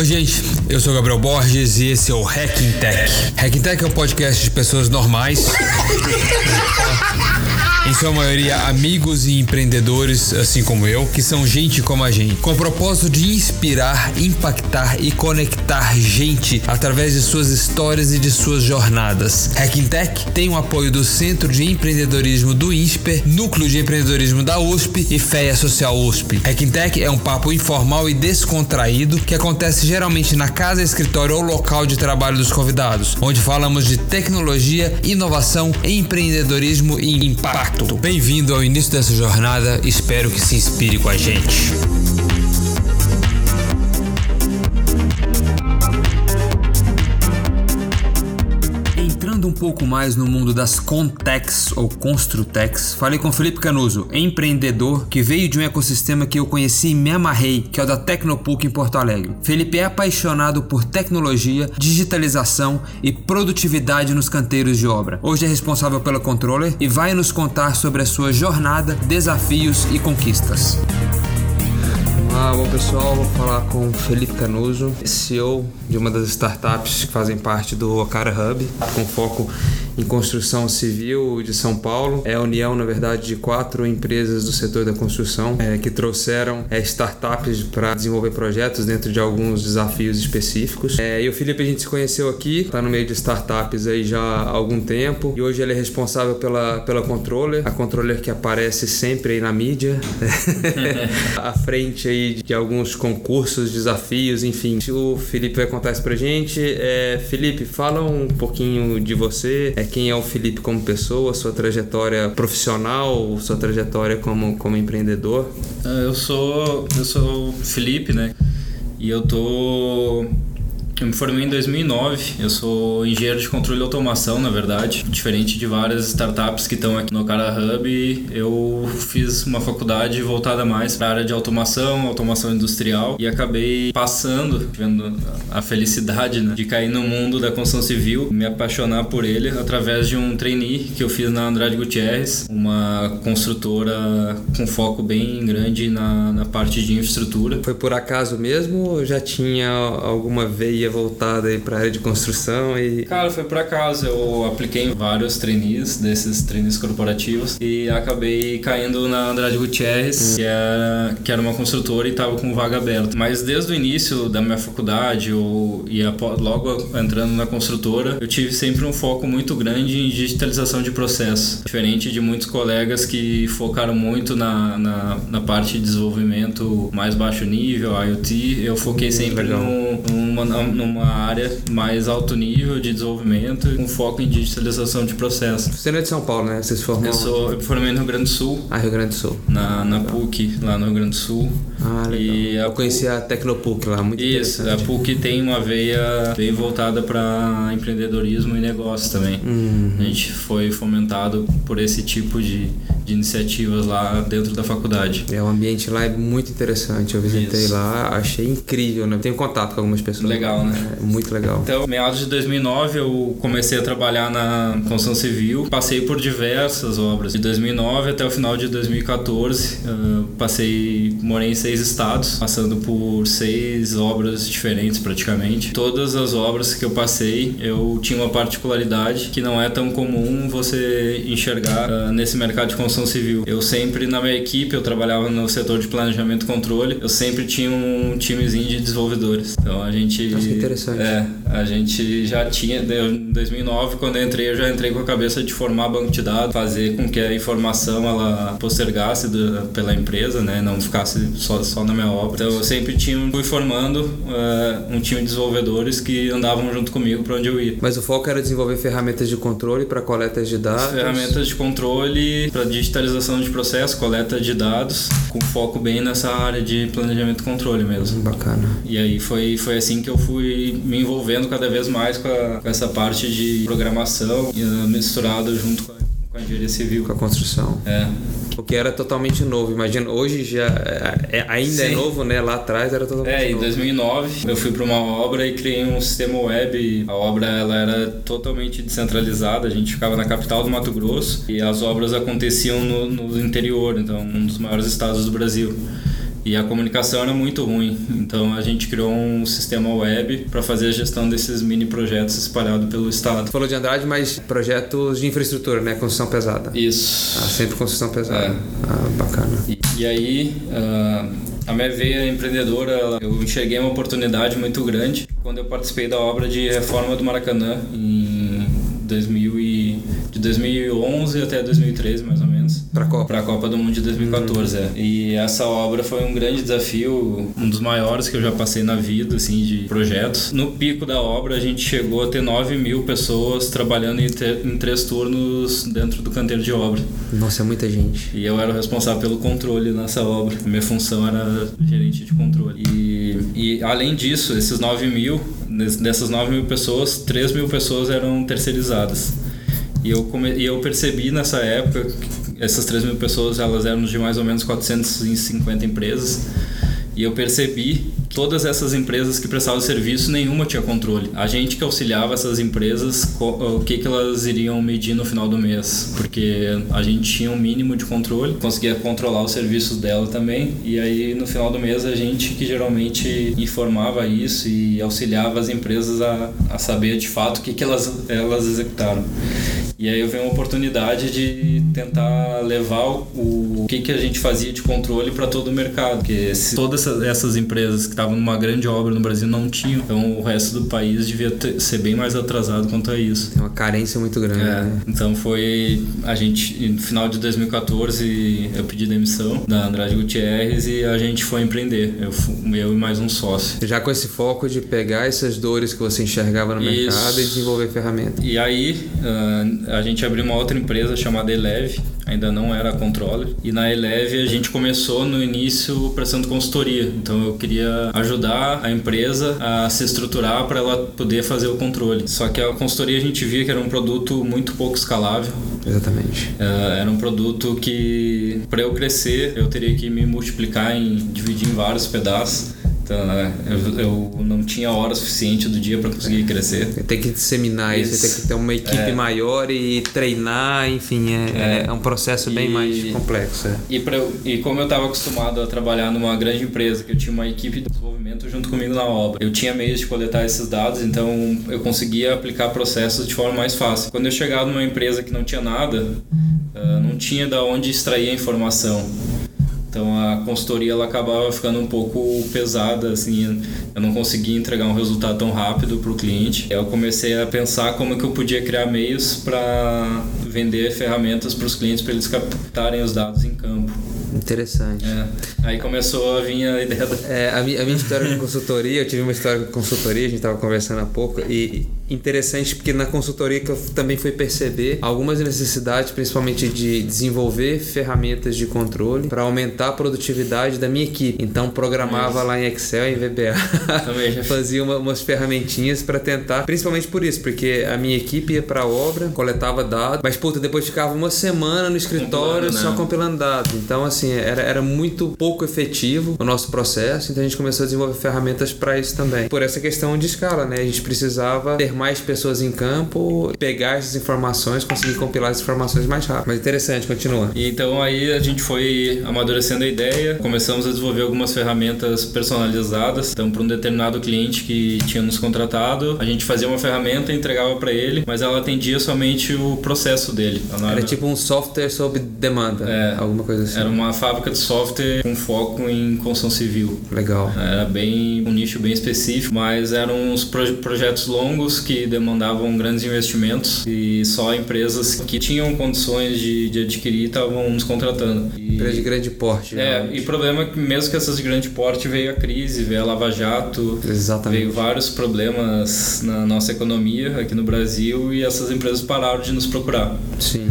Oi, gente, eu sou Gabriel Borges e esse é o Hacking Tech. Hacking Tech é um podcast de pessoas normais. em sua maioria amigos e empreendedores, assim como eu, que são gente como a gente, com o propósito de inspirar, impactar e conectar gente através de suas histórias e de suas jornadas. Hacking Tech tem o apoio do Centro de Empreendedorismo do INSPER, Núcleo de Empreendedorismo da USP e FEA Social USP. Hacking Tech é um papo informal e descontraído que acontece geralmente na casa, escritório ou local de trabalho dos convidados, onde falamos de tecnologia, inovação, empreendedorismo e impacto. Bem-vindo ao início dessa jornada, espero que se inspire com a gente. Um pouco mais no mundo das Contex ou Construtex, falei com Felipe Canuso, empreendedor que veio de um ecossistema que eu conheci e me amarrei, que é o da Tecnopuc em Porto Alegre. Felipe é apaixonado por tecnologia, digitalização e produtividade nos canteiros de obra. Hoje é responsável pela Controller e vai nos contar sobre a sua jornada, desafios e conquistas. Olá, bom pessoal, vou falar com Felipe Canuso, CEO de uma das startups que fazem parte do Ocara Hub, com foco em construção civil de São Paulo. É a união, na verdade, de quatro empresas do setor da construção é, que trouxeram é, startups para desenvolver projetos dentro de alguns desafios específicos. É, e o Felipe a gente se conheceu aqui, está no meio de startups aí já há algum tempo e hoje ele é responsável pela, pela Controller, a Controller que aparece sempre aí na mídia, à frente aí de alguns concursos, desafios, enfim. O Felipe vai contar isso pra gente. É, Felipe, fala um pouquinho de você, é, quem é o Felipe como pessoa, sua trajetória profissional, sua trajetória como, como empreendedor. Eu sou eu sou o Felipe, né? E eu tô eu me formei em 2009. Eu sou engenheiro de controle e automação, na verdade. Diferente de várias startups que estão aqui no Cara Hub, eu fiz uma faculdade voltada mais para a área de automação, automação industrial e acabei passando, vendo a felicidade né, de cair no mundo da construção civil, me apaixonar por ele através de um trainee que eu fiz na Andrade Gutierrez, uma construtora com foco bem grande na, na parte de infraestrutura. Foi por acaso mesmo ou já tinha alguma veia voltada aí para a área de construção e Cara, foi por acaso. Eu apliquei em vários trainees, desses trainees corporativos, e acabei caindo na Andrade Gutierrez, que, era, que era uma construtora e estava com vaga aberta. Mas desde o início da minha faculdade, eu, e logo entrando na construtora, eu tive sempre um foco muito grande em digitalização de processo. Diferente de muitos colegas que focaram muito na, na, na parte de desenvolvimento mais baixo nível, IoT, eu foquei sempre no, numa, numa área mais alto nível de desenvolvimento com foco em digitalização de processos. Você não é de São Paulo, né? Você se formou? Eu sou, eu me formei no Rio Grande do Sul. Ah, Rio Grande do Sul. Na, na PUC, lá no Rio Grande do Sul. Ah, legal. E eu conheci a Tecnopuc lá, muito Isso, a PUC tem uma veia bem voltada para empreendedorismo e negócio também. Uhum. A gente foi fomentado por esse tipo de, de iniciativas lá dentro da faculdade. É, o ambiente lá é muito interessante. Eu visitei Isso. lá, achei incrível, né? Tenho contato com algumas pessoas. Legal, né? É muito legal. Então, meados de 2009, eu comecei a trabalhar na construção civil. Passei por diversas obras. De 2009 até o final de 2014, uh, passei, morei em seis estados, passando por seis obras diferentes praticamente. Todas as obras que eu passei, eu tinha uma particularidade que não é tão comum você enxergar uh, nesse mercado de construção civil. Eu sempre, na minha equipe, eu trabalhava no setor de planejamento e controle, eu sempre tinha um timezinho de desenvolvedores. Então, a gente... Que interessante. É, a gente já tinha, em 2009, quando eu entrei, eu já entrei com a cabeça de formar banco de dados, fazer com que a informação ela postergasse do, pela empresa, né, não ficasse só, só na minha obra. Então eu sempre tinha, fui formando uh, um time de desenvolvedores que andavam junto comigo para onde eu ia. Mas o foco era desenvolver ferramentas de controle para coletas de dados. Ferramentas de controle para digitalização de processo, coleta de dados, com foco bem nessa área de planejamento e controle mesmo. Bacana. E aí foi, foi assim que eu fui me envolvendo cada vez mais com, a, com essa parte de programação misturado junto com a, com a engenharia civil. Com a construção. É. O que era totalmente novo. Imagina, hoje já é, ainda Sim. é novo, né? Lá atrás era totalmente É, em novo. 2009 eu fui para uma obra e criei um sistema web. A obra ela era totalmente descentralizada. A gente ficava na capital do Mato Grosso e as obras aconteciam no, no interior, então um dos maiores estados do Brasil. E a comunicação era muito ruim. Então a gente criou um sistema web para fazer a gestão desses mini projetos espalhados pelo estado. Falou de Andrade, mas projetos de infraestrutura, né? Construção pesada. Isso. Ah, sempre construção pesada. É. Ah, bacana. E, e aí, uh, a minha veia empreendedora, eu enxerguei uma oportunidade muito grande quando eu participei da obra de reforma do Maracanã em 2000 e, de 2011 até 2013, mais ou menos. Para a Copa. Para a Copa do Mundo de 2014, hum. é. E essa obra foi um grande desafio, um dos maiores que eu já passei na vida, assim, de projetos. No pico da obra, a gente chegou a ter 9 mil pessoas trabalhando em, em três turnos dentro do canteiro de obra. Nossa, é muita gente. E eu era o responsável pelo controle nessa obra. Minha função era gerente de controle. E, e além disso, esses 9 mil, dessas 9 mil pessoas, 3 mil pessoas eram terceirizadas. E eu, come, e eu percebi nessa época essas 3 mil pessoas elas eram de mais ou menos 450 empresas. E eu percebi todas essas empresas que prestavam serviço, nenhuma tinha controle. A gente que auxiliava essas empresas, o que, que elas iriam medir no final do mês, porque a gente tinha um mínimo de controle, conseguia controlar os serviços dela também, e aí no final do mês a gente que geralmente informava isso e auxiliava as empresas a, a saber de fato o que, que elas, elas executaram. E aí eu vi uma oportunidade de tentar levar o, o que, que a gente fazia de controle para todo o mercado, porque se todas essas empresas que estavam numa grande obra no Brasil não tinham. Então o resto do país devia ter, ser bem mais atrasado quanto a isso. Tem uma carência muito grande. É, né? Então foi. A gente, no final de 2014, eu pedi demissão da Andrade Gutierrez e a gente foi empreender. Eu, eu e mais um sócio. Já com esse foco de pegar essas dores que você enxergava no isso. mercado e desenvolver ferramentas. E aí uh, a gente abriu uma outra empresa chamada Eleve ainda não era controller. E na Eleve a gente começou no início prestando consultoria. Então eu queria ajudar a empresa a se estruturar para ela poder fazer o controle. Só que a consultoria a gente via que era um produto muito pouco escalável. Exatamente. É, era um produto que para eu crescer eu teria que me multiplicar em dividir em vários pedaços. Então, né, eu, eu, não tinha hora suficiente do dia para conseguir crescer. Tem que disseminar isso, isso tem que ter uma equipe é. maior e treinar, enfim, é, é. é um processo bem e, mais complexo. É. E, pra, e como eu estava acostumado a trabalhar numa grande empresa, que eu tinha uma equipe de desenvolvimento junto comigo na obra, eu tinha meios de coletar esses dados, então eu conseguia aplicar processos de forma mais fácil. Quando eu chegava numa empresa que não tinha nada, uh, não tinha da onde extrair a informação. Então a consultoria ela acabava ficando um pouco pesada, assim, eu não conseguia entregar um resultado tão rápido para o cliente. Eu comecei a pensar como que eu podia criar meios para vender ferramentas para os clientes para eles captarem os dados em campo. Interessante. É. Aí começou a vir a ideia da... É, a, minha, a minha história de consultoria, eu tive uma história de consultoria, a gente estava conversando há pouco, e interessante porque na consultoria que eu também fui perceber algumas necessidades, principalmente de desenvolver ferramentas de controle para aumentar a produtividade da minha equipe. Então programava lá em Excel, em VBA, fazia uma, umas ferramentinhas para tentar, principalmente por isso, porque a minha equipe ia para a obra, coletava dados, mas puta, depois ficava uma semana no escritório compilando, só né? compilando dados. Então assim, era, era muito pouco efetivo o nosso processo, então a gente começou a desenvolver ferramentas para isso também. Por essa questão de escala, né? A gente precisava ter mais pessoas em campo, pegar essas informações, conseguir compilar as informações mais rápido. Mas interessante, continua. E então aí a gente foi amadurecendo a ideia, começamos a desenvolver algumas ferramentas personalizadas. Então, para um determinado cliente que tinha nos contratado, a gente fazia uma ferramenta, entregava para ele, mas ela atendia somente o processo dele. Era, era tipo um software sob demanda, é, alguma coisa assim. Era uma fábrica de software com foco em construção civil. Legal. Era bem um nicho bem específico, mas eram uns projetos longos que demandavam grandes investimentos e só empresas que tinham condições de, de adquirir estavam nos contratando. E, Empresa de grande porte. É, e o problema é que mesmo que essas de grande porte veio a crise, veio a Lava Jato, Exatamente. veio vários problemas na nossa economia aqui no Brasil e essas empresas pararam de nos procurar. Sim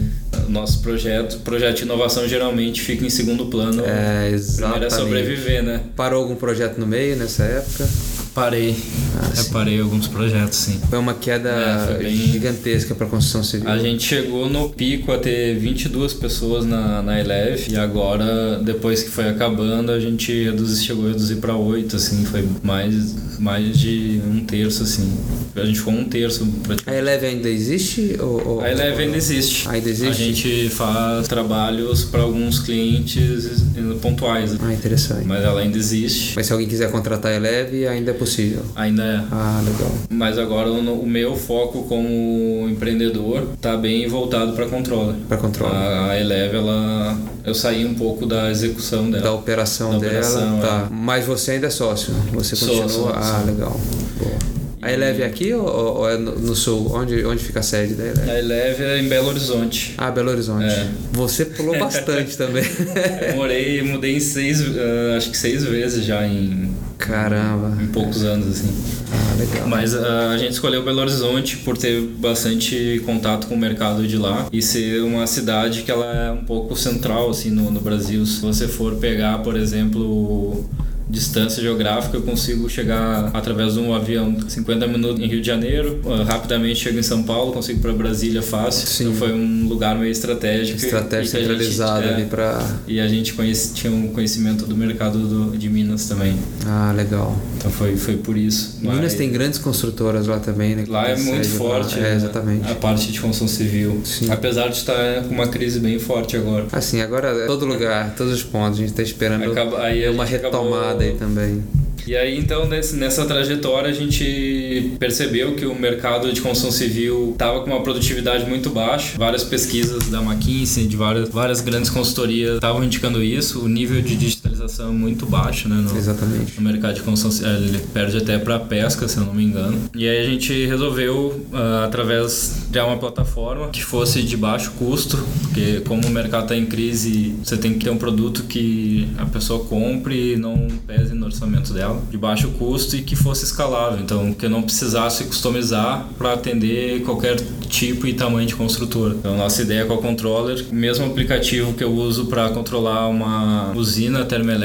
nosso projeto, projeto de inovação geralmente fica em segundo plano. É, exatamente. Primeiro é sobreviver, né? Parou algum projeto no meio nessa época? Parei. Ah, Reparei alguns projetos, sim. Foi uma queda é, bem... gigantesca para a construção civil. A gente chegou no pico a ter 22 pessoas na, na Eleve e agora, depois que foi acabando, a gente reduzi, chegou a reduzir para 8, assim, foi mais, mais de um terço, assim. A gente ficou um terço. A Eleve ainda existe? Ou, ou... A Eleve ainda existe. Ainda existe? A gente faz trabalhos para alguns clientes pontuais. Ah, interessante. Mas ela ainda existe. Mas se alguém quiser contratar a Eleve, ainda é possível? Ainda é. Ah, legal. Mas agora o, meu foco como empreendedor está bem voltado para controle. Para controle. A, a Eleve, ela eu saí um pouco da execução dela. Da operação da dela, operação, tá. É. Mas você ainda é sócio, você continua. Sou, sou, ah, legal. Boa. A Eleve é aqui ou, ou, é no, sul? Onde, onde fica a sede da Eleve? A Eleve é em Belo Horizonte. Ah, Belo Horizonte. É. Você pulou bastante também. Eu morei, mudei em seis, uh, acho que seis vezes já em. Caramba. Em, poucos anos, assim. Ah, legal. Mas uh, a gente escolheu Belo Horizonte por ter bastante contato com o mercado de lá e ser uma cidade que ela é um pouco central, assim, no, no Brasil. Se você for pegar, por exemplo distância geográfica, eu consigo chegar através de um avião 50 minutos em Rio de Janeiro, uh, rapidamente chego em São Paulo, consigo para Brasília fácil. Sim. Então foi um lugar meio estratégico. Estratégia centralizada é, ali para. E a gente conhece, tinha um conhecimento do mercado do, de Minas também. Ah, legal. Então foi, foi por isso. Minas Mas... tem grandes construtoras lá também, né? Lá é muito forte. É, exatamente. A parte de construção civil. Sim. Apesar de estar com uma crise bem forte agora. Assim, agora todo lugar, todos os pontos, a gente está esperando Acaba, uma retomada também. E aí, então, nesse, nessa trajetória, a gente percebeu que o mercado de construção civil estava com uma produtividade muito baixa. Várias pesquisas da McKinsey, de várias, várias grandes consultorias estavam indicando isso. O nível de digitalização é muito baixo, né? No, Exatamente. No mercado de construção civil. Ele perde até para pesca, se eu não me engano. E aí a gente resolveu, uh, através de uma plataforma que fosse de baixo custo, porque como o mercado está em crise, você tem que ter um produto que a pessoa compre e não pese no orçamento dela de baixo custo e que fosse escalável, então que eu não precisasse customizar para atender qualquer tipo e tamanho de construtora. Então nossa ideia com a controller, mesmo aplicativo que eu uso para controlar uma usina termoelétrica,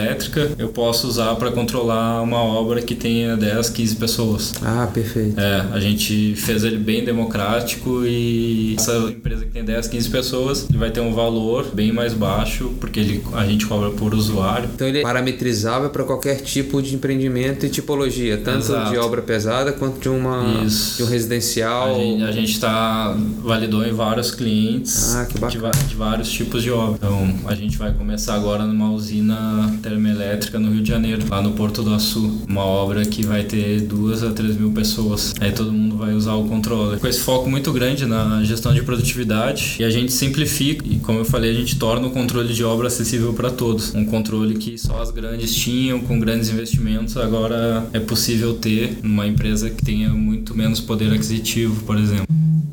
eu posso usar para controlar uma obra que tenha 10, 15 pessoas. Ah, perfeito. É, a gente fez ele bem democrático e essa empresa que tem 10, 15 pessoas, ele vai ter um valor bem mais baixo porque ele, a gente cobra por usuário. Então ele é parametrizável para qualquer tipo de empreendimento empreendimento e tipologia, tanto Exato. de obra pesada quanto de uma de um residencial. A gente está validou em vários clientes ah, de, de, vários tipos de obra. Então a gente vai começar agora numa usina termoelétrica no Rio de Janeiro, lá no Porto do Açu, uma obra que vai ter duas a três mil pessoas. Aí todo mundo vai usar o controle. Com esse foco muito grande na gestão de produtividade e a gente simplifica e como eu falei a gente torna o controle de obra acessível para todos. Um controle que só as grandes tinham com grandes investimentos agora é possível ter numa empresa que tenha muito menos poder aquisitivo, por exemplo.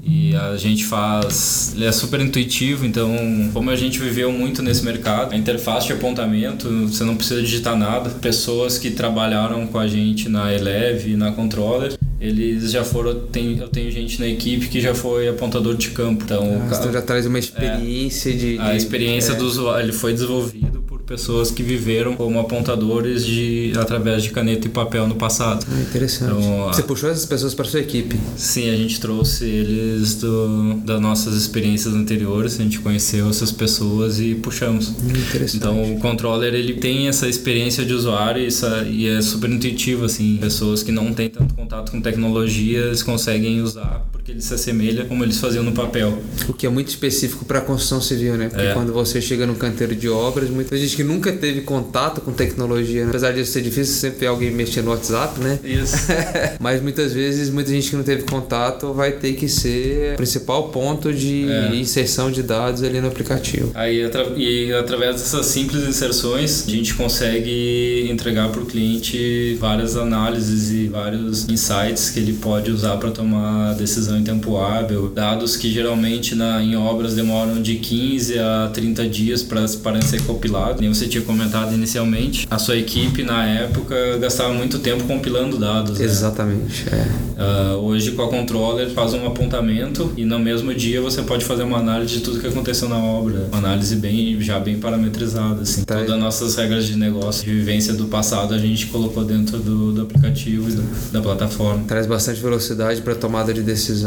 E a gente faz. Ele é super intuitivo, então, como a gente viveu muito nesse mercado, a interface de apontamento, você não precisa digitar nada. Pessoas que trabalharam com a gente na Eleve e na Controller, eles já foram. Tem, eu tenho gente na equipe que já foi apontador de campo. Então, ah, o, já traz uma experiência é, de, de, A experiência é. do usuário. Ele foi desenvolvido pessoas que viveram como apontadores de através de caneta e papel no passado. Ah, interessante. Então, Você puxou essas pessoas para sua equipe? Sim, a gente trouxe eles do, das nossas experiências anteriores, a gente conheceu essas pessoas e puxamos. Hum, interessante. Então o controller ele tem essa experiência de usuário e, essa, e é super intuitivo assim. Pessoas que não têm tanto contato com tecnologias conseguem usar porque ele se assemelha como eles faziam no papel. O que é muito específico para a construção civil, né? Porque é. quando você chega no canteiro de obras, muita gente que nunca teve contato com tecnologia, né? apesar disso ser difícil, sempre tem alguém mexendo no WhatsApp, né? Isso. Mas muitas vezes, muita gente que não teve contato vai ter que ser o principal ponto de é. inserção de dados ali no aplicativo. Aí, e através dessas simples inserções, a gente consegue entregar para o cliente várias análises e vários insights que ele pode usar para tomar decisão revisão em tempo hábil, dados que geralmente na, em obras demoram de 15 a 30 dias para ser compilados. Nem você tinha comentado inicialmente, a sua equipe na época gastava muito tempo compilando dados. Né? Exatamente. Né? É. Uh, hoje com a controller faz um apontamento e no mesmo dia você pode fazer uma análise de tudo que aconteceu na obra, uma análise bem já bem parametrizada. Assim. Tá. Todas as nossas regras de negócio, de vivência do passado a gente colocou dentro do, do aplicativo e do, da plataforma. Traz bastante velocidade para tomada de decisão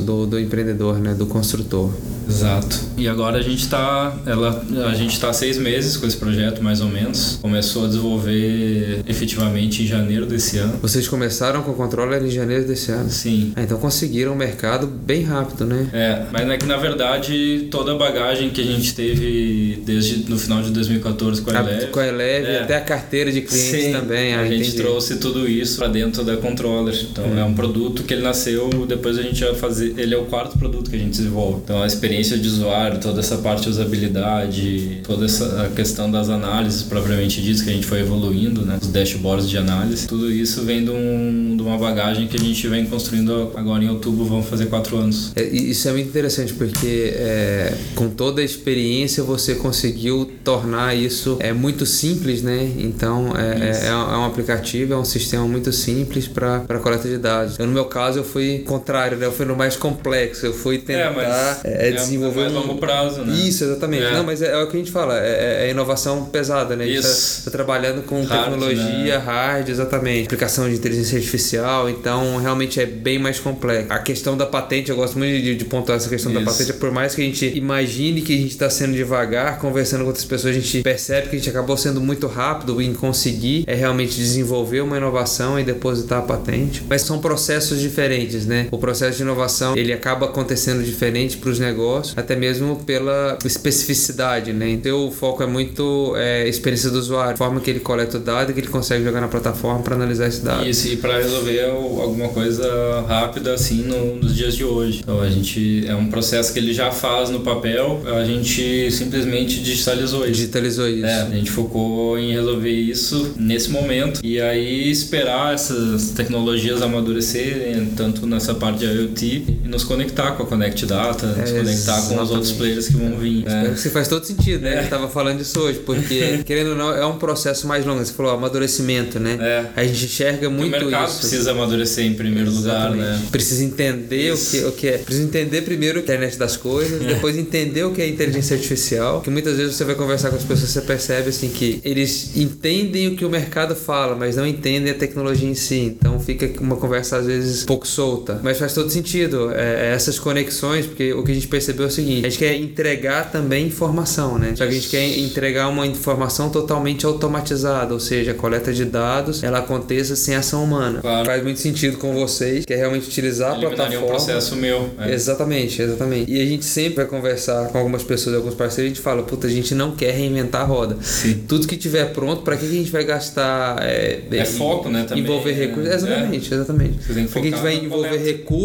do, do empreendedor, né, do construtor. Exato. E agora a gente está, ela, a gente está seis meses com esse projeto, mais ou menos. Começou a desenvolver efetivamente em janeiro desse ano. Vocês começaram com o controller em janeiro desse ano? Sim. Ah, então conseguiram o mercado bem rápido, né? É, mas é que na verdade toda a bagagem que a gente teve desde no final de 2014 com a Eleve. Com a Eleve, é. até a carteira de clientes Sim, também. Ah, a gente trouxe tudo isso para dentro da controller. Então é. é um produto que ele nasceu, depois a gente vai fazer. Ele é o quarto produto que a gente desenvolve. Então a experiência de usuário, toda essa parte de usabilidade, toda essa questão das análises propriamente disso que a gente foi evoluindo, né? Os dashboards de análise. Tudo isso vem de, um, de uma bagagem que a gente vem construindo agora em outubro, vamos fazer quatro anos. É, isso é muito interessante porque é, com toda a experiência você conseguiu tornar isso é muito simples, né? Então é, é, é um aplicativo, é um sistema muito simples para coleta de dados. Eu, no meu caso eu fui contrário, né? Eu fui no mais complexo, eu fui tentar é, é, desenvolver mais longo prazo, né? Isso, exatamente. Não, mas é, o que a gente fala, é, é inovação pesada, né? A gente está tá trabalhando com hard, tecnologia né? hard, exatamente, aplicação de inteligência artificial, então realmente é bem mais complexo. A questão da patente, eu gosto muito de, de pontuar essa questão Isso. da patente, por mais que a gente imagine que a gente está sendo devagar, conversando com outras pessoas, a gente percebe que a gente acabou sendo muito rápido em conseguir é realmente desenvolver uma inovação e depositar a patente. Mas são processos diferentes, né? O processo de inovação ele acaba acontecendo diferente para os negócios, até mesmo pela especificidade, né? Então o foco é muito é, experiência do usuário, forma que ele coleta o dado e que ele consegue jogar na plataforma para analisar esse dado. Isso, e para resolver alguma coisa rápida assim no, nos dias de hoje. Então a gente é um processo que ele já faz no papel, a gente simplesmente digitalizou isso. Digitalizou isso. É, a gente focou em resolver isso nesse momento e aí esperar essas tecnologias amadurecerem tanto nessa parte de IoT e nos conectar com a Connect Data, é, nos conectar com os outros players que vão vir. É. Isso faz todo sentido, né? É. Eu tava falando disso hoje, porque querendo ou não é um processo mais longo. Você falou amadurecimento, né? É. A gente enxerga muito isso. O mercado isso. precisa amadurecer em primeiro Exatamente. lugar, né? Precisa entender o que, o que é. Precisa entender primeiro a internet das coisas, depois entender o que é inteligência artificial, que muitas vezes você vai conversar com as pessoas, você percebe assim que eles entendem o que o mercado fala, mas não entendem a tecnologia em si. Então fica uma conversa às vezes pouco solta. Mas faz todo sentido é, é, essas conexões, porque o que a gente percebeu é o seguinte: a gente quer entregar também informação, né? Só que a gente quer entregar uma informação totalmente automatizada, ou seja, a coleta de dados ela aconteça sem ação humana. Claro. Faz muito sentido com vocês, que é realmente utilizar a plataforma. um processo meu. É. Exatamente, exatamente. E a gente sempre vai conversar com algumas pessoas, alguns parceiros, a gente fala, puta, a gente não quer reinventar a roda. Sim. Tudo que tiver pronto, para que a gente vai gastar? É, é foco, né? Também, envolver recursos. Exatamente, é. exatamente. Para que a gente vai envolver recursos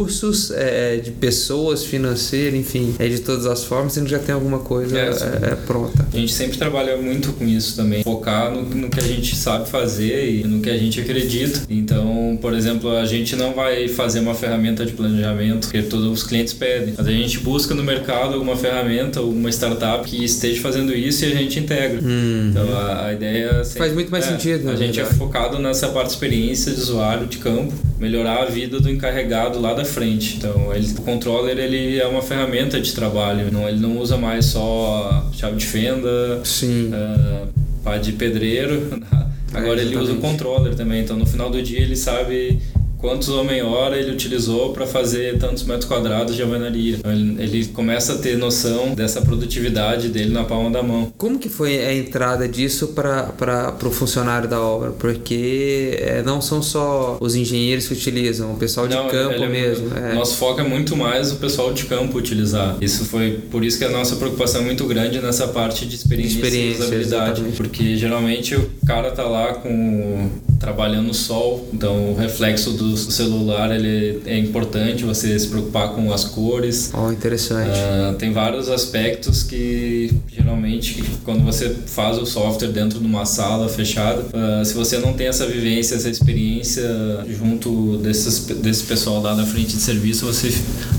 é, de pessoas, financeiro, enfim, é de todas as formas, a gente já tem alguma coisa é, é, é, pronta. A gente sempre trabalha muito com isso também, focar no, no, que a gente sabe fazer e no que a gente acredita. Então, por exemplo, a gente não vai fazer uma ferramenta de planejamento que todos os clientes pedem, mas a gente busca no mercado alguma ferramenta, alguma startup que esteja fazendo isso e a gente integra. Hum. Então, a, a ideia sempre, faz muito mais é, sentido. A gente é focado nessa parte de experiência de usuário de campo, melhorar a vida do encarregado lá da frente. Então, ele, o controller ele é uma ferramenta de trabalho, não, ele não usa mais só chave de fenda, Sim. Uh, pá de pedreiro. Agora é, ele usa o controller também, então no final do dia ele sabe quantos homem-hora ele utilizou para fazer tantos metros quadrados de alvenaria. Então, ele, ele, começa a ter noção dessa produtividade dele na palma da mão. Como que foi a entrada disso para o funcionário da obra? Porque é, não são só os engenheiros que utilizam, o pessoal de não, campo é, mesmo. É. Nosso foco é muito mais o pessoal de campo utilizar. Isso foi por isso que a nossa preocupação é muito grande nessa parte de experiência, experiência e usabilidade. Exatamente. Porque geralmente o cara tá lá com trabalhando no sol, então o reflexo do celular ele é importante você se preocupar com as cores. Oh, interessante. Uh, tem vários aspectos que geralmente quando você faz o software dentro de uma sala fechada, uh, se você não tem essa vivência, essa experiência junto desses, desse pessoal lá na frente de serviço, você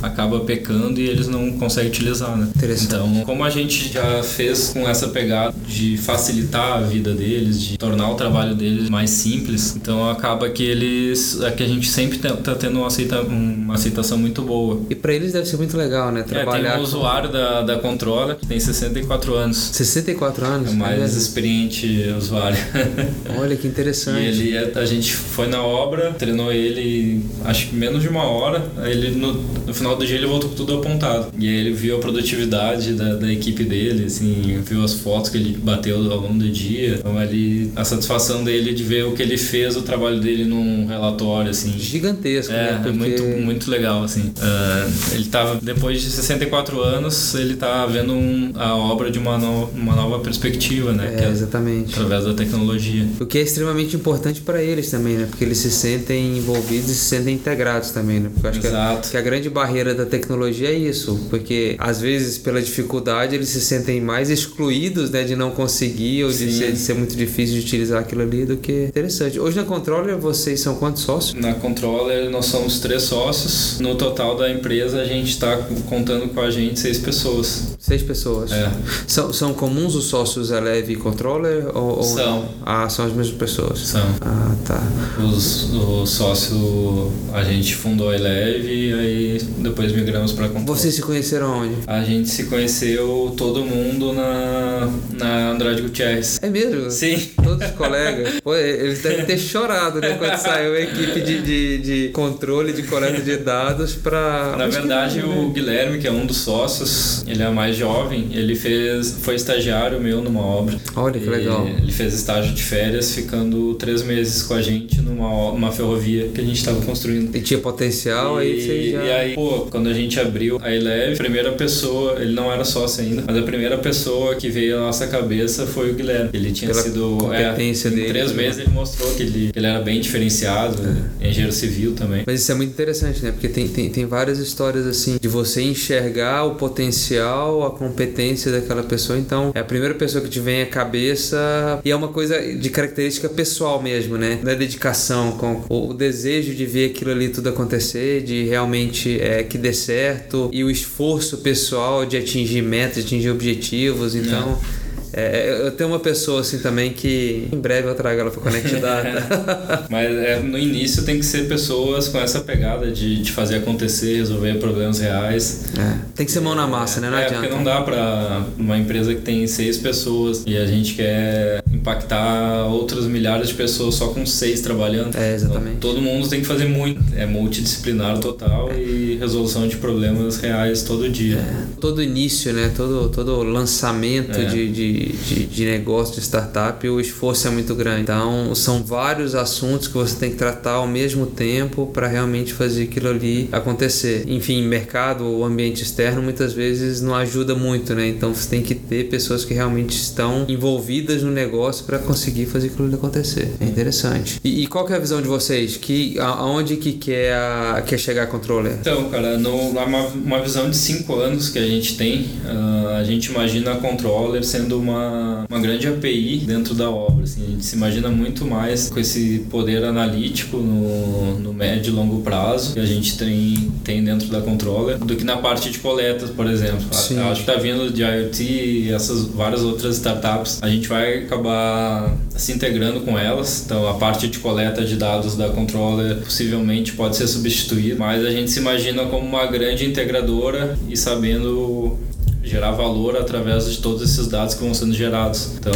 acaba pecando e eles não conseguem utilizar, né? Então, como a gente já fez com essa pegada de facilitar a vida deles, de tornar o trabalho deles mais simples, então acaba que eles, é que a gente sempre tá, tá tendo uma, aceita, uma aceitação muito boa. E para eles deve ser muito legal, né? Trabalhar é, tem um usuário da, da Controla que tem 64 anos. 64 anos? É o mais experiente usuário. Olha que interessante. E ele, é, a gente foi na obra, treinou ele acho que menos de uma hora, ele no, no final do dia ele voltou com tudo apontado. E aí ele viu a produtividade da, da equipe dele, assim, viu as fotos que ele bateu ao longo do dia. Então ele, a satisfação dele de ver o que ele fez, o trabalho dele num relatório, assim. Gigantesco, é, né? Porque... É muito, muito legal, assim. Uh, ele tava, depois de 64 anos, ele tá vendo um, a obra de uma, no, uma nova perspectiva, né? É, é, exatamente. Através da tecnologia. O que é extremamente importante para eles também, né? Porque eles se sentem envolvidos e se sentem integrados também, né? Porque eu acho Exato. Que, a, que a grande barreira da tecnologia é isso, porque às vezes pela dificuldade eles se sentem mais excluídos, né? De não conseguir ou de ser, de ser, muito difícil de utilizar aquilo ali do que interessante. Hoje na Controller vocês são quantos sócios? Na Controller nós somos três sócios. No total da empresa a gente está contando com a gente seis pessoas. Seis pessoas. É. São, são comuns os sócios Eleve e Controller? Ou, ou são. Não? Ah, são as mesmas pessoas. São. Ah, tá. Os, o sócio, a gente fundou a Eleve e aí depois migramos para Controller. Vocês se conheceram onde? A gente se conheceu todo mundo na, na Andrade Gutierrez. É mesmo? Sim. Todos os colegas. Pô, eles devem ter chorado, né? Quando saiu a equipe de, de, de controle de coleta de dados para. Na verdade, o Guilherme, que é um dos sócios, ele é mais jovem, ele fez, foi estagiário meu numa obra. Olha que legal. Ele fez estágio de férias, ficando três meses com a gente numa uma ferrovia que a gente estava construindo. E tinha potencial, e, aí você já... E aí, pô, quando a gente abriu a Eleve, a primeira pessoa, ele não era sócio ainda, mas a primeira pessoa que veio à nossa cabeça foi o Guilherme. Ele tinha Pela sido... competência é, dele. Em três né? meses ele mostrou que ele, ele era bem diferenciado, é. engenheiro civil também. Mas isso é muito interessante, né? Porque tem, tem, tem várias histórias assim, de você enxergar o potencial, a competência daquela pessoa. Então, é a primeira pessoa que te vem à cabeça e é uma coisa de característica pessoal mesmo, né? Da dedicação, com o, desejo de ver aquilo ali tudo acontecer, de realmente é, que dê certo e o esforço pessoal de atingir metas, de atingir objetivos. Então. É é, eu tenho uma pessoa assim também que em breve eu trago ela para conectar. Mas é, no início tem que ser pessoas com essa pegada de, de fazer acontecer, resolver problemas reais. É, tem que ser mão na massa, né? Não é, porque não dá para uma empresa que tem seis pessoas e a gente quer impactar outras milhares de pessoas só com seis trabalhando. É, exatamente. Então, todo mundo tem que fazer muito. É multidisciplinar total e resolução de problemas reais todo dia. É. Todo início, né? Todo, todo lançamento é. de, de de, negócio, de startup, o esforço é muito grande. Então, são vários assuntos que você tem que tratar ao mesmo tempo para realmente fazer aquilo ali acontecer. Enfim, mercado ou ambiente externo muitas vezes não ajuda muito, né? Então, você tem que ter pessoas que realmente estão envolvidas no negócio para conseguir fazer aquilo acontecer. É interessante. E, e qual é a visão de vocês? Que, aonde que quer, a, quer chegar a controller? Então, cara, no, uma, uma visão de cinco anos que a gente tem, uh, a gente imagina a controller sendo uma uma, grande API dentro da obra. Assim, a gente se imagina muito mais com esse poder analítico no, no médio e longo prazo que a gente tem, tem dentro da controller do que na parte de coletas, por exemplo. Sim. Acho que está vindo de IoT e essas várias outras startups. A gente vai acabar se integrando com elas. Então a parte de coleta de dados da controller possivelmente pode ser substituída, mas a gente se imagina como uma grande integradora e sabendo gerar valor através de todos esses dados que vão sendo gerados. Então,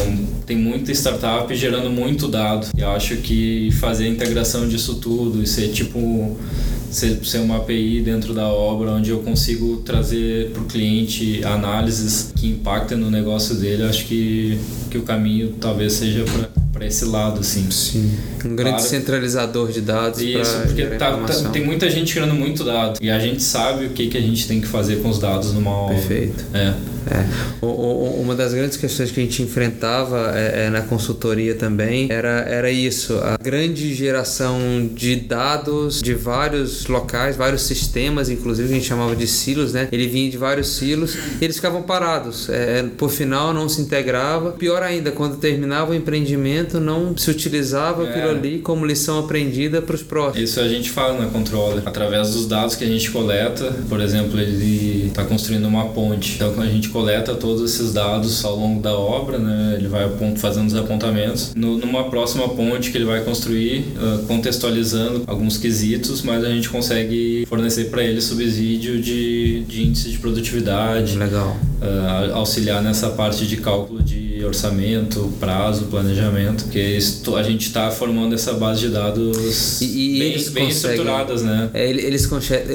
tem muita startup gerando muito dado. E acho que fazer a integração disso tudo e ser tipo ser, ser uma API dentro da obra onde eu consigo trazer para o cliente análises que impactem no negócio dele, acho que, que o caminho talvez seja para para esse lado, assim. Sim. Um grande claro. centralizador de dados. Isso, porque tá, tá, tem muita gente criando muito dado e a gente sabe o que, que a gente tem que fazer com os dados numa obra. Perfeito. É. É. O, o, uma das grandes questões que a gente enfrentava é, é, na consultoria também era, era isso, a grande geração de dados de vários locais, vários sistemas, inclusive a gente chamava de silos, né? Ele vinha de vários silos, e eles ficavam parados. É, por final não se integrava. Pior ainda, quando terminava o empreendimento, não se utilizava é. aquilo ali como lição aprendida para os próximos. Isso a gente fala na controller, através dos dados que a gente coleta, por exemplo, ele está construindo uma ponte. Então, quando a gente coleta todos esses dados ao longo da obra, né, ele vai fazendo os apontamentos. No, numa próxima ponte que ele vai construir, uh, contextualizando alguns quesitos, mas a gente consegue fornecer para ele subsídio de, de índice de produtividade. Legal. Uh, auxiliar nessa parte de cálculo de orçamento, prazo, planejamento, que a gente está formando essa base de dados e, e bem, bem estruturadas, né? É, eles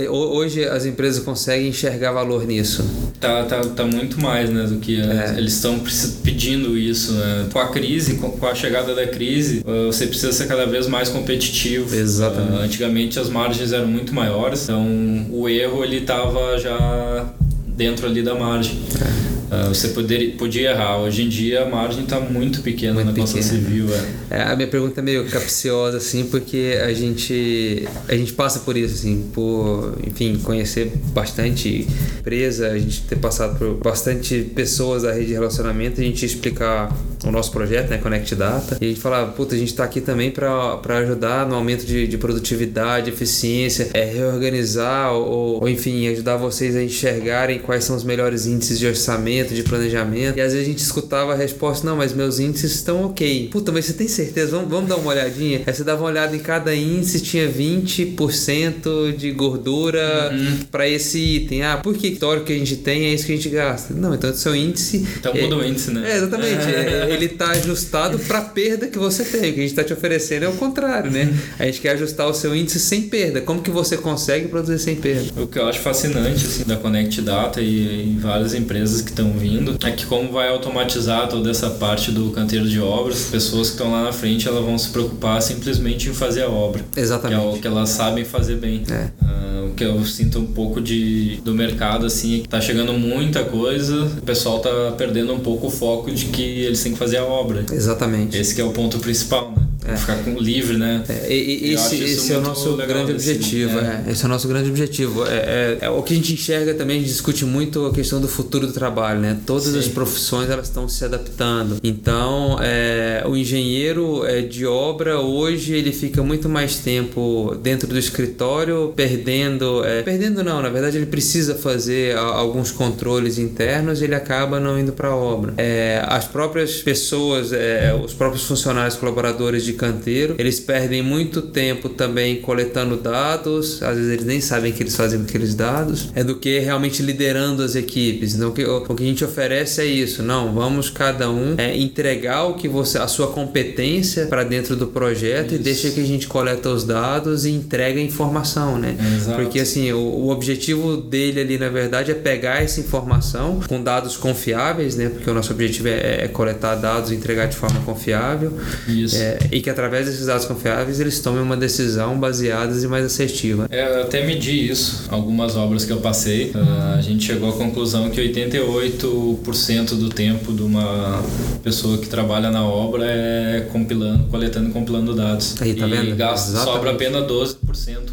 hoje as empresas conseguem enxergar valor nisso. Tá, tá, tá muito mais, né, do que é. eles estão pedindo isso, né? Com a crise, com a chegada da crise, uh, você precisa ser cada vez mais competitivo. Exatamente. Uh, antigamente as margens eram muito maiores, então o erro ele tava já dentro ali da margem. É. Uh, você poderia, podia errar. Hoje em dia a margem está muito pequena muito na pequena. construção civil. É. é. a minha pergunta é meio capciosa, assim, porque a gente, a gente passa por isso, assim, por, enfim, conhecer bastante empresa, a gente ter passado por bastante pessoas da rede de relacionamento, a gente explicar o nosso projeto, né, Connect Data, e a gente falar, puta, a gente está aqui também para ajudar no aumento de, de produtividade, eficiência, é, reorganizar ou, ou, enfim, ajudar vocês a enxergarem quais são os melhores índices de orçamento, de planejamento. E às vezes a gente escutava a resposta: não, mas meus índices estão ok. Puta, mas você tem certeza? Vamos, vamos dar uma olhadinha? Aí você dava uma olhada em cada índice, tinha 20% de gordura uhum. para esse item. Ah, por que o que a gente tem é isso que a gente gasta? Não, então o seu índice. Então muda é, o índice, né? É, exatamente. É, ele está ajustado para perda que você tem. O que a gente está te oferecendo é o contrário, né? A gente quer ajustar o seu índice sem perda. Como que você consegue produzir sem perda? O que eu acho fascinante assim, da Connect Data e, e várias empresas que estão vindo é que como vai automatizar toda essa parte do canteiro de obras, pessoas que estão lá na frente elas vão se preocupar simplesmente em fazer a obra. Exatamente. Que é o que elas sabem fazer bem. É. Uh, o que eu sinto um pouco de, do mercado assim, é que tá chegando muita coisa, o pessoal tá perdendo um pouco o foco de que eles têm que fazer a obra. Exatamente. Esse que é o ponto principal, né? É. Ficar com, livre, né? É, e, esse, esse é o nosso grande objetivo. É. é. Esse é o nosso grande objetivo. É, é, é, o que a gente enxerga também, a gente discute muito a questão do futuro do trabalho, né? Todas Sim. as profissões elas estão se adaptando. Então, é, o engenheiro é, de obra hoje ele fica muito mais tempo dentro do escritório, perdendo, é, perdendo não, na verdade ele precisa fazer alguns controles internos, ele acaba não indo para a obra. É, as próprias pessoas, é, os próprios funcionários colaboradores de canteiro, eles perdem muito tempo também coletando dados, às vezes eles nem sabem que eles fazem aqueles dados, é do que realmente liderando as equipes. Então o que, o que a gente oferece é isso, não, vamos cada um é, entregar o que você, a sua competência para dentro do projeto isso. e deixa que a gente coleta os dados e entrega a informação, né? Exato. Porque assim, o, o objetivo dele ali na verdade é pegar essa informação com dados confiáveis, né? Porque o nosso objetivo é, é coletar dados e entregar de forma confiável. Isso. É, e que através desses dados confiáveis eles tomem uma decisão baseada e mais assertiva. É, eu até medi isso. Algumas obras que eu passei, uh, a gente chegou à conclusão que 88% do tempo de uma pessoa que trabalha na obra é compilando, coletando e compilando dados. Aí, tá vendo? E gasta, sobra apenas 12%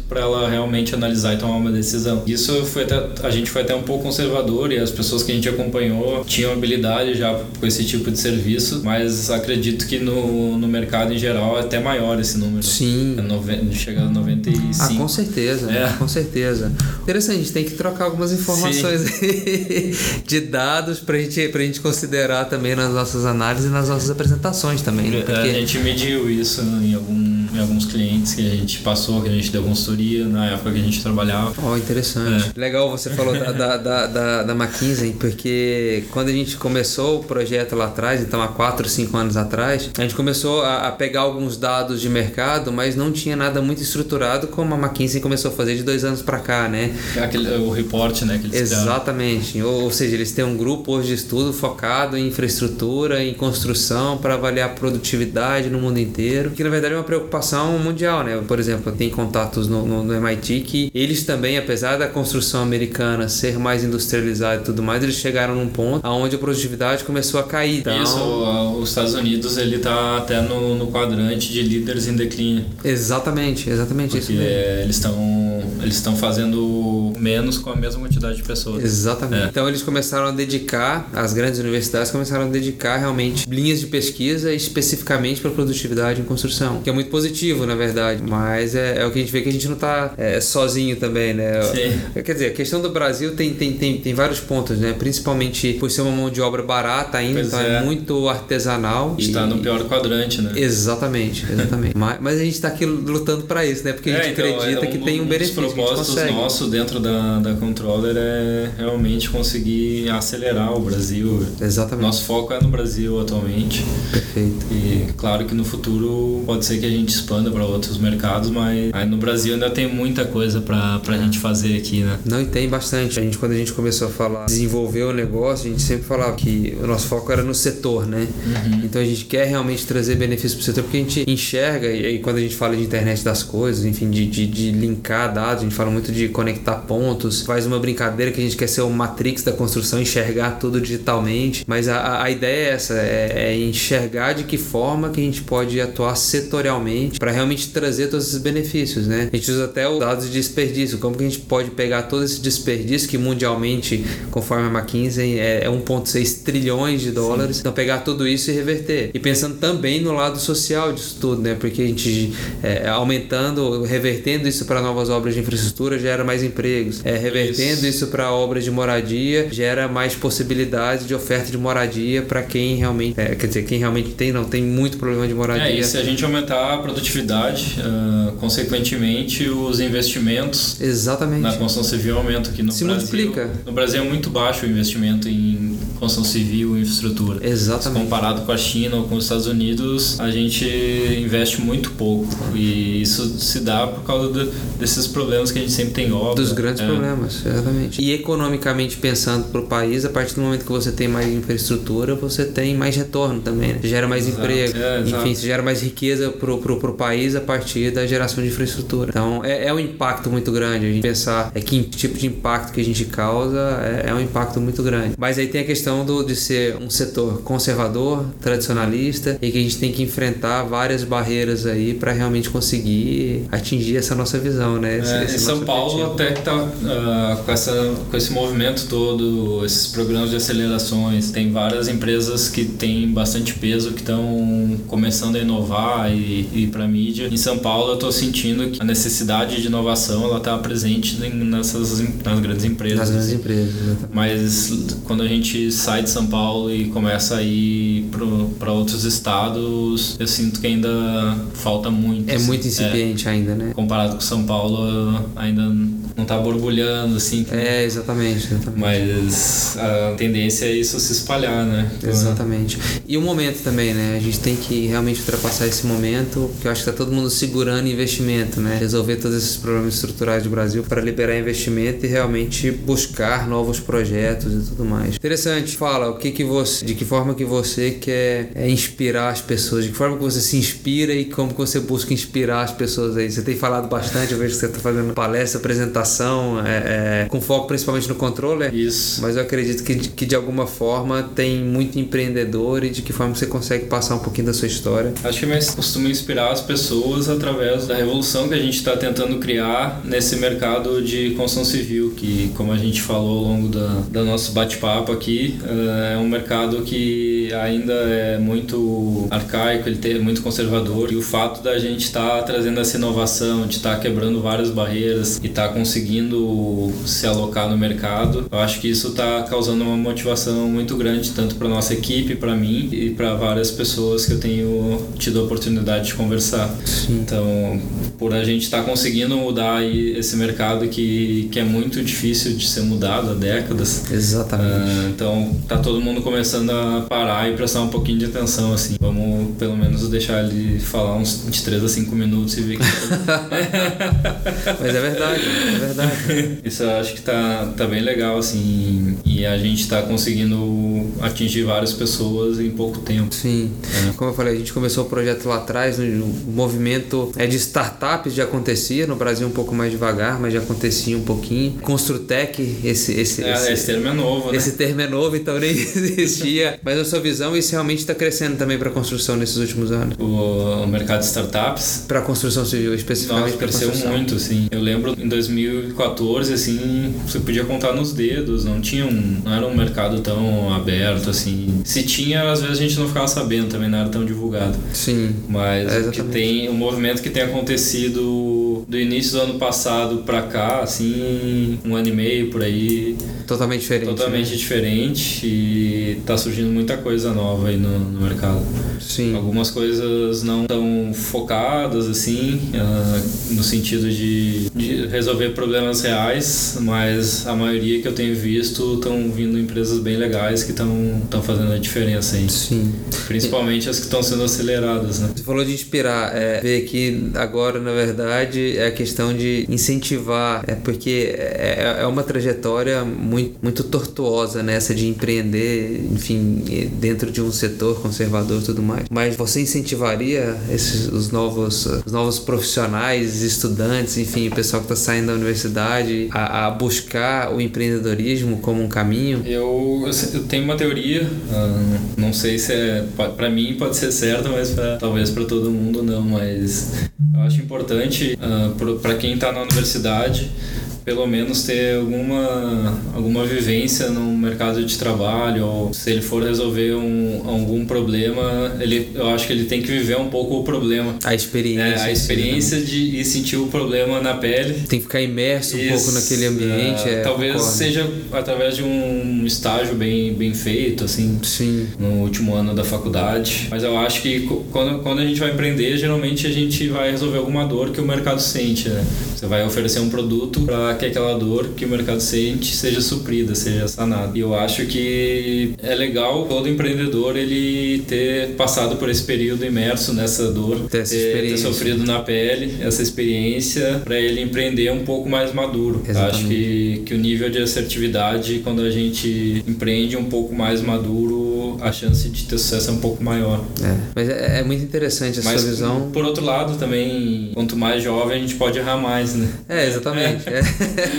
para ela realmente analisar e tomar uma decisão. Isso foi até, a gente foi até um pouco conservador e as pessoas que a gente acompanhou tinham habilidade já com esse tipo de serviço, mas acredito que no, no mercado em geral é até maior esse número. Sim. É nove... Chega a 95. Ah, com certeza. É. Com certeza. Interessante, a gente tem que trocar algumas informações de dados pra gente, pra gente considerar também nas nossas análises e nas nossas apresentações também. Né? É, Porque... A gente mediu isso em, algum, em alguns clientes que a gente passou, que a gente deu consultoria na época que a gente trabalhava. Oh, interessante. É. Legal você falou da, da, da, da, da McKinsey, porque quando a gente começou o projeto lá atrás, então há 4, 5 anos atrás, a gente começou a, a pegar alguns dados de mercado, mas não tinha nada muito estruturado como a McKinsey começou a fazer de dois anos para cá, né? Aquele, o report, né? Que eles Exatamente. Ou, ou, seja, eles têm um grupo hoje de estudo focado em infraestrutura, em construção, para avaliar a produtividade no mundo inteiro, que na verdade é uma preocupação mundial, né? Por exemplo, tem contatos no, no, no MIT que eles também, apesar da construção americana ser mais industrializada e tudo mais, eles chegaram num ponto onde a produtividade começou a cair. Então... Isso, os Estados Unidos ele tá até no, no quadrante de líderes em declínio. Exatamente, exatamente Porque isso mesmo. eles estão eles estão fazendo menos com a mesma quantidade de pessoas. Exatamente. É. Então eles começaram a dedicar, as grandes universidades começaram a dedicar realmente linhas de pesquisa especificamente para produtividade em construção, que é muito positivo, na verdade, mas é, é o que a gente vê que a gente não está é, sozinho também, né? Sim. Quer dizer, a questão do Brasil tem, tem, tem, tem vários pontos, né? Principalmente por ser uma mão de obra barata ainda, pois então é. é. muito artesanal. Está e... no pior quadrante, né? Exatamente, exatamente. mas, mas a gente está aqui lutando para isso, né? Porque a gente é, então, acredita é que tem um benefício. Os propósitos nossos dentro da, da Controller é realmente conseguir acelerar o Brasil. Exatamente. Nosso foco é no Brasil atualmente. Perfeito. E claro que no futuro pode ser que a gente expanda para outros mercados, mas aí no Brasil ainda tem muita coisa para a gente fazer aqui, né? Não, e tem bastante. A gente, quando a gente começou a falar, desenvolver o negócio, a gente sempre falava que o nosso foco era no setor, né? Uhum. Então a gente quer realmente trazer benefícios para o setor, porque a gente enxerga, e aí quando a gente fala de internet das coisas, enfim, de, de, de linkar dados, a gente fala muito de conectar pontos, faz uma brincadeira que a gente quer ser o Matrix da construção, enxergar tudo digitalmente, mas a, a ideia é essa, é, é enxergar de que forma que a gente pode atuar setorialmente para realmente trazer todos esses benefícios, né? A gente usa até os dados de desperdício, como que a gente pode pegar todo esse desperdício que mundialmente, conforme a McKinsey, é, é 1,6 trilhões de dólares, Sim. então pegar tudo isso e reverter. E pensando também no lado social disso tudo, né? Porque a gente é, aumentando, revertendo isso para novas obras de infraestrutura gera mais empregos, é, revertendo isso, isso para obras de moradia gera mais possibilidades de oferta de moradia para quem realmente, é, quer dizer, quem realmente tem, não tem muito problema de moradia. É, e se a gente aumentar a produtividade, uh, consequentemente os investimentos Exatamente. na construção civil aumentam aqui no se Brasil. multiplica. No Brasil é muito baixo o investimento em construção civil e infraestrutura. Exatamente. Se comparado com a China ou com os Estados Unidos, a gente investe muito pouco e isso se dá por causa de, desses problemas que a gente sempre tem obra. Dos grandes é. problemas, exatamente. E economicamente pensando para o país, a partir do momento que você tem mais infraestrutura, você tem mais retorno também, né? gera mais exato. emprego, é, enfim, você gera mais riqueza para o país a partir da geração de infraestrutura. Então é, é um impacto muito grande a gente pensar é que tipo de impacto que a gente causa é, é um impacto muito grande. Mas aí tem a questão do, de ser um setor conservador, tradicionalista e que a gente tem que enfrentar várias barreiras aí para realmente conseguir atingir essa nossa visão, né? Esse, é, esse em São Paulo objetivo. até que tá uh, com, essa, com esse movimento todo, esses programas de acelerações, tem várias empresas que têm bastante peso que estão começando a inovar e ir para mídia. Em São Paulo eu estou sentindo que a necessidade de inovação ela está presente nessas nas grandes empresas. Nas grandes empresas. Exatamente. Mas quando a gente sai de São Paulo e começa a ir para outros estados, eu sinto que ainda falta muito. É muito incipiente é, ainda, né? Comparado com São Paulo, ainda não está borbulhando assim. É, exatamente, exatamente. Mas a tendência é isso se espalhar, né? Exatamente. E o momento também, né? A gente tem que realmente ultrapassar esse momento, que eu acho que está todo mundo segurando investimento, né? Resolver todos esses problemas estruturais do Brasil para liberar investimento e realmente buscar novos projetos e tudo mais. Interessante. Fala, o que que você, de que forma que você quer é, inspirar as pessoas, de que forma que você se inspira e como que você busca inspirar as pessoas aí. Você tem falado bastante, eu vejo que você está fazendo palestra, apresentação, é, é, com foco principalmente no controller. Isso. Mas eu acredito que, que de alguma forma tem muito empreendedor e de que forma você consegue passar um pouquinho da sua história. Acho que mais costumo inspirar as pessoas através da revolução que a gente está tentando criar nesse mercado de construção civil, que como a gente falou ao longo da, do nosso bate-papo aqui, eh, é um mercado que ainda é muito arcaico, ele é muito conservador e o fato da gente estar tá trazendo essa inovação, de estar tá quebrando várias barreiras e estar tá conseguindo conseguindo se alocar no mercado. Eu acho que isso está causando uma motivação muito grande tanto para nossa equipe, para mim e para várias pessoas que eu tenho tido a oportunidade de conversar. Sim. Então, por a gente estar tá conseguindo mudar aí esse mercado que, que é muito difícil de ser mudado há décadas. Exatamente. Uh, então, tá todo mundo começando a parar e prestar um pouquinho de atenção assim. Vamos pelo menos deixar ele falar uns de 3 a 5 minutos e ver que Mas é verdade, é verdade. Isso eu acho que tá, tá bem legal, assim. E a gente tá conseguindo atingir várias pessoas em pouco tempo. Sim. É. Como eu falei, a gente começou o projeto lá atrás, o movimento é de startups já acontecia, no Brasil um pouco mais devagar, mas já acontecia um pouquinho. Construtec, esse. Esse, é, esse, esse termo é novo, né? Esse termo é novo, então nem existia. mas na sua visão, isso realmente está crescendo também para a construção nesses últimos anos? O, o mercado de startups? Para construção civil, especificamente. Nossa, cresceu muito, sim. Eu lembro em 2014, assim, você podia contar nos dedos, não tinha um, não era um mercado tão aberto, assim. Se tinha, às vezes a gente não ficava sabendo também, não era tão divulgado. Sim. Mas é, que tem, o movimento que tem acontecido do início do ano passado para cá, assim, um ano e meio por aí. Totalmente diferente. Totalmente né? diferente e tá surgindo muita coisa nova aí no, no mercado. Sim. Algumas coisas não tão focadas, assim, uh, no sentido de, de, resolver problemas reais, mas a maioria que eu tenho visto estão vindo empresas bem legais que estão fazendo a diferença aí. Sim. Principalmente as que estão sendo aceleradas, né? Você falou de inspirar, é, ver que agora, na verdade, é a questão de incentivar, é porque é, é uma trajetória muito, muito tortuosa nessa de empreender, enfim, dentro de um setor conservador e tudo mais. Mas você incentivaria esses, os, novos, os novos profissionais, estudantes, enfim, o pessoal que está saindo da universidade a, a, buscar o empreendedorismo como um caminho? Eu, eu tenho uma teoria, uh, não sei se é. para mim pode ser certa, mas pra, talvez para todo mundo não. Mas eu acho importante uh, para quem está na universidade pelo menos ter alguma, alguma vivência no mercado de trabalho, ou se ele for resolver um, algum problema, ele, eu acho que ele tem que viver um pouco o problema. A experiência. É, a experiência sim, de e sentir o problema na pele. Tem que ficar imerso um pouco naquele ambiente. É, talvez concordo. seja através de um estágio bem, bem feito, assim, sim. no último ano da faculdade. Mas eu acho que quando, quando a gente vai empreender, geralmente a gente vai resolver alguma dor que o mercado sente. Né? Você vai oferecer um produto para que aquela dor que o mercado sente seja suprida, seja sanada. E eu acho que é legal todo empreendedor ele ter passado por esse período imerso nessa dor, ter, ter, ter sofrido na pele essa experiência para ele empreender um pouco mais maduro. Exatamente. Acho que, que o nível de assertividade quando a gente empreende um pouco mais maduro, a chance de ter sucesso é um pouco maior. É, mas é, é muito interessante essa mas, visão. Por outro lado, também, quanto mais jovem a gente pode errar mais, né? É, exatamente. É.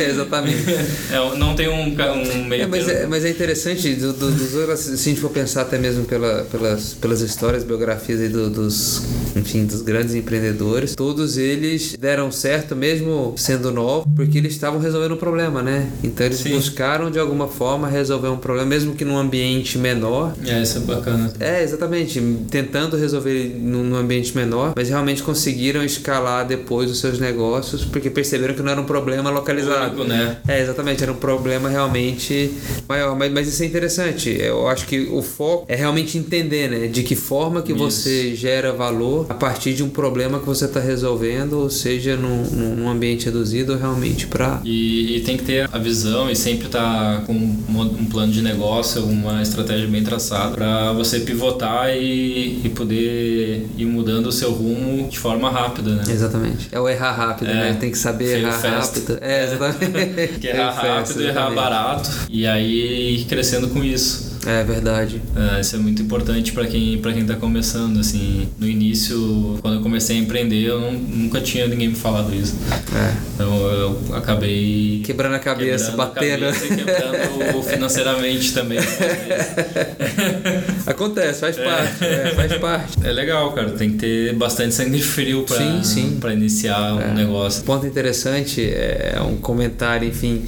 Exatamente. É, não tem um, um meio. É, mas, é, mas é interessante, do, do, dos, se a gente for pensar até mesmo pela, pelas, pelas histórias, biografias aí do, dos, enfim, dos grandes empreendedores, todos eles deram certo mesmo sendo novos, porque eles estavam resolvendo um problema, né? Então eles Sim. buscaram de alguma forma resolver um problema, mesmo que num ambiente menor. É, isso é bacana. É, exatamente. Tentando resolver num, ambiente menor, mas realmente conseguiram escalar depois os seus negócios, porque perceberam que não era um problema localizado único, né? É, exatamente, era um problema realmente maior. Mas, mas isso é interessante. Eu acho que o foco é realmente entender, né? De que forma que isso. você gera valor a partir de um problema que você está resolvendo, ou seja, num, num ambiente reduzido ou realmente para. E, e, tem que ter a visão e sempre estar tá com um plano de negócio, uma estratégia bem traçada para você pivotar e, e poder ir mudando o seu rumo de forma rápida, né? Exatamente. É o errar rápido, é, né? Tem que saber errar rápido. É, exatamente. que errar rápido, errar barato. E aí ir crescendo com isso. É verdade. É, isso é muito importante para quem para quem tá começando assim. No início, quando eu comecei a empreender, eu não, nunca tinha ninguém me falado isso. É. Então eu acabei quebrando a cabeça, quebrando batendo, a cabeça, quebrando financeiramente também. Acontece, faz é. parte, é, faz parte. É legal, cara. Tem que ter bastante sangue frio para sim, sim. para iniciar um é. negócio. Ponto interessante é um comentário, enfim,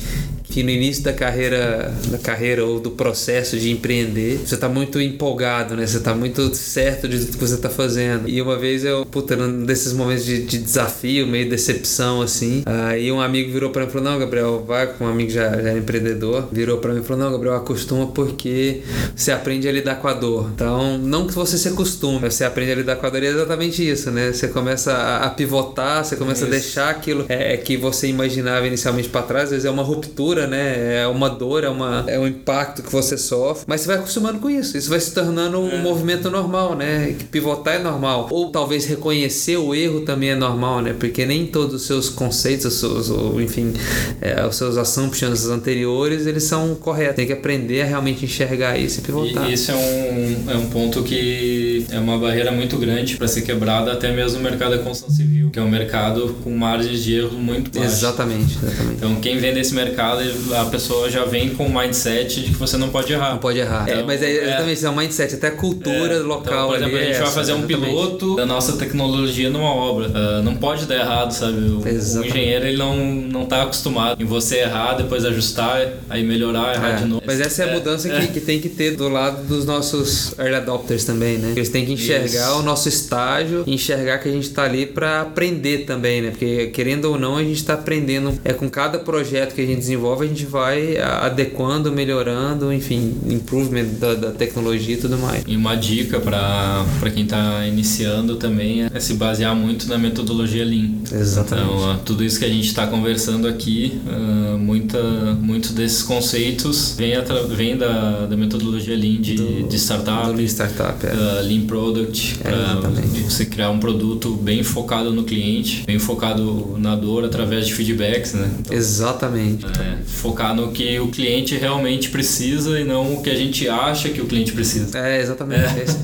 que no início da carreira, da carreira ou do processo de empreender, você tá muito empolgado, né? Você tá muito certo de tudo que você tá fazendo. E uma vez eu, puta, num desses momentos de, de desafio, meio decepção, assim, aí um amigo virou pra mim e falou: Não, Gabriel, vai com um amigo já, já é empreendedor, virou pra mim e falou: Não, Gabriel, acostuma porque você aprende a lidar com a dor. Então, não que você se acostume, você aprende a lidar com a dor e é exatamente isso, né? Você começa a, a pivotar, você começa isso. a deixar aquilo é, que você imaginava inicialmente para trás, às vezes é uma ruptura, né? É uma dor, é, uma, é um impacto que você sofre, mas você vai acostumando com isso. Isso vai se tornando um é. movimento normal, né? Que pivotar é normal. Ou talvez reconhecer o erro também é normal, né? Porque nem todos os seus conceitos, os seus, ou, enfim, é, os seus assumptions anteriores, eles são corretos. Tem que aprender a realmente enxergar isso e pivotar. E isso é um, é um ponto que é uma barreira muito grande para ser quebrada até mesmo no mercado da construção civil, que é um mercado com margens de erro muito baixas. Exatamente, exatamente. Então quem vem desse mercado, a pessoa já vem com o mindset de que você não pode errar. Não pode errar. Então, é, mas é exatamente é, é um mindset, até a cultura é, local. Então, por exemplo, a gente é vai fazer um exatamente. piloto da nossa tecnologia numa obra. Uh, não pode dar errado, sabe? O, o, engenheiro ele não, não tá acostumado em você errar, depois ajustar, aí melhorar, errar é. de novo. Mas essa é a mudança que, que tem que ter do lado dos nossos early adopters também, né? Eles têm que enxergar Isso. o nosso estágio enxergar que a gente tá ali para aprender também, né? Porque querendo ou não, a gente está aprendendo. É com cada projeto que a gente desenvolve, a gente vai adequando, melhorando, enfim, improvement da, da tecnologia e tudo mais. E uma dica para quem está iniciando também é se basear muito na metodologia Lean. Exatamente. Então, tudo isso que a gente está conversando aqui, uh, muita, muitos desses conceitos vem, vem da, da metodologia Lean de, do, de startup. Lean Startup, é. Uh, Lean Product. É, você criar um produto bem focado no cliente, bem focado na dor através de feedbacks, né? Então, exatamente. É, focar no que o cliente realmente precisa e não o que a gente acha que o cliente precisa. É, exatamente. É. Esse,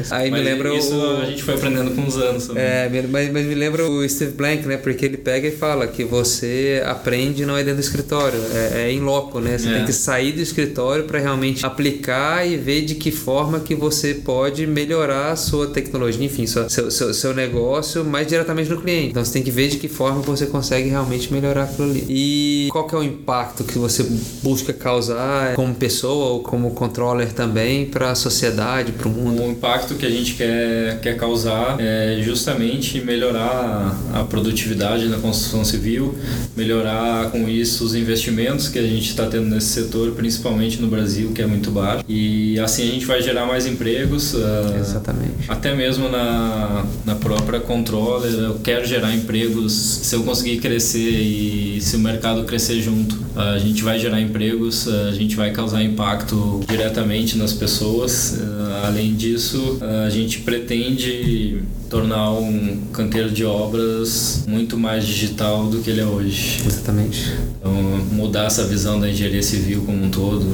esse. Aí mas me lembra isso o... a gente foi aprendendo com os anos também. É, mas, mas me lembra o Steve Blank, né? Porque ele pega e fala que você aprende não é dentro do escritório, é, é em loco, né? Você é. tem que sair do escritório para realmente aplicar e ver de que forma que você pode melhorar a sua tecnologia, enfim, seu, seu, seu, seu negócio mais diretamente no cliente. Então você tem que ver de que forma você consegue realmente melhorar aquilo ali. E qual que é o impacto que você busca causar como pessoa ou como controller também para a sociedade, para o mundo? O impacto que a gente quer, quer causar é justamente melhorar a produtividade na construção civil, melhorar com isso os investimentos que a gente está tendo nesse setor, principalmente no Brasil, que é muito baixo. E assim a gente vai gerar mais empregos. Uh, Exatamente. Até mesmo na, na própria controller, eu quero gerar empregos. Se eu conseguir crescer e se o mercado crescer junto, a gente vai gerar empregos, a gente vai causar impacto diretamente nas pessoas. Além disso, a gente pretende tornar um canteiro de obras muito mais digital do que ele é hoje. Exatamente. Então, mudar essa visão da engenharia civil como um todo,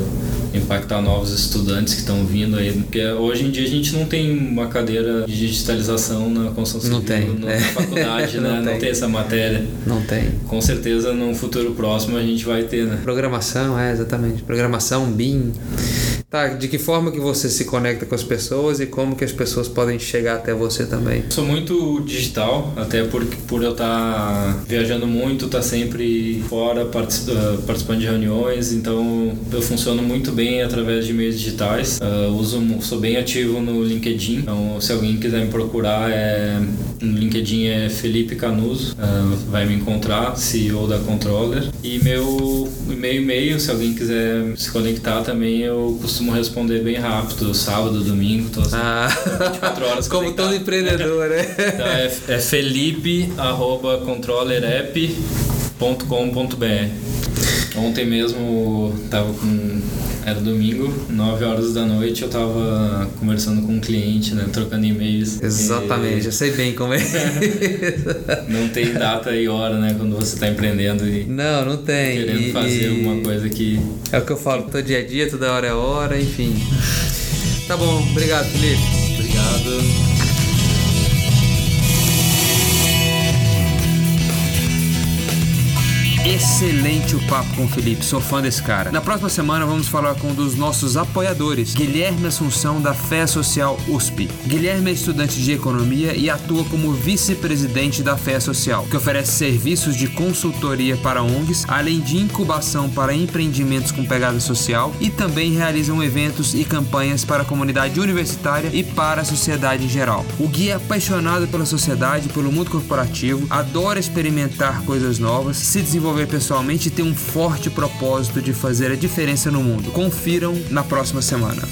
impactar novos estudantes que estão vindo aí, porque hoje em dia a gente não tem uma cadeira de digitalização na construção civil não tem. na é. faculdade, né? não, tem. não tem essa matéria. Não tem. Com certeza no futuro próximo a gente vai ter, né? Programação, é, exatamente. Programação, BIM. Tá, de que forma que você se conecta com as pessoas e como que as pessoas podem chegar até você também? Sou muito digital, até por, por eu estar tá viajando muito, estar tá sempre fora, participando de reuniões, então eu funciono muito bem através de meios digitais. Uh, uso, sou bem ativo no LinkedIn, então se alguém quiser me procurar, é, no LinkedIn é Felipe Canuso, uh, vai me encontrar, CEO da Controller. E meu e-mail, e-mail, se alguém quiser se conectar também, eu costumo costumo responder bem rápido, sábado, domingo, tô assim, ah. 24 horas. Como todo empreendedor, né? Então é, é felipe, arroba controllerapp.com.br Ontem mesmo tava com era domingo, 9 horas da noite, eu tava conversando com um cliente, né? Trocando e-mails. Exatamente, e... eu sei bem como é. não tem data e hora, né? Quando você tá empreendendo e. Não, não tem. Querendo e... fazer alguma coisa que. É o que eu falo, todo dia a dia, toda hora é hora, enfim. Tá bom, obrigado, Felipe. Obrigado. Excelente o papo com o Felipe, sou fã desse cara. Na próxima semana vamos falar com um dos nossos apoiadores, Guilherme Assunção da Fé Social USP. Guilherme é estudante de economia e atua como vice-presidente da Fé Social, que oferece serviços de consultoria para ONGs, além de incubação para empreendimentos com pegada social e também realizam eventos e campanhas para a comunidade universitária e para a sociedade em geral. O Gui é apaixonado pela sociedade, pelo mundo corporativo, adora experimentar coisas novas, se desenvolver pessoalmente e tem um forte propósito de fazer a diferença no mundo. Confiram na próxima semana.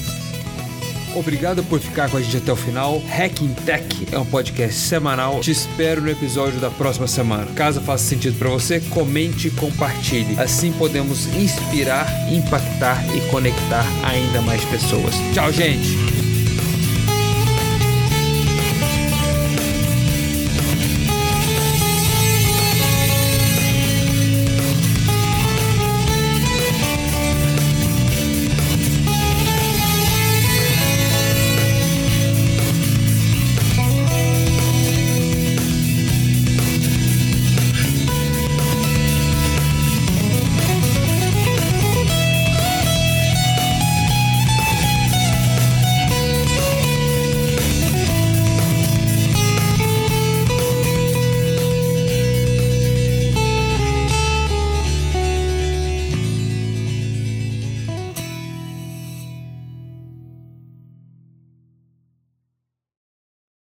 Obrigado por ficar com a gente até o final. Hacking Tech é um podcast semanal. Te espero no episódio da próxima semana. Caso faça sentido para você, comente e compartilhe. Assim podemos inspirar, impactar e conectar ainda mais pessoas. Tchau, gente!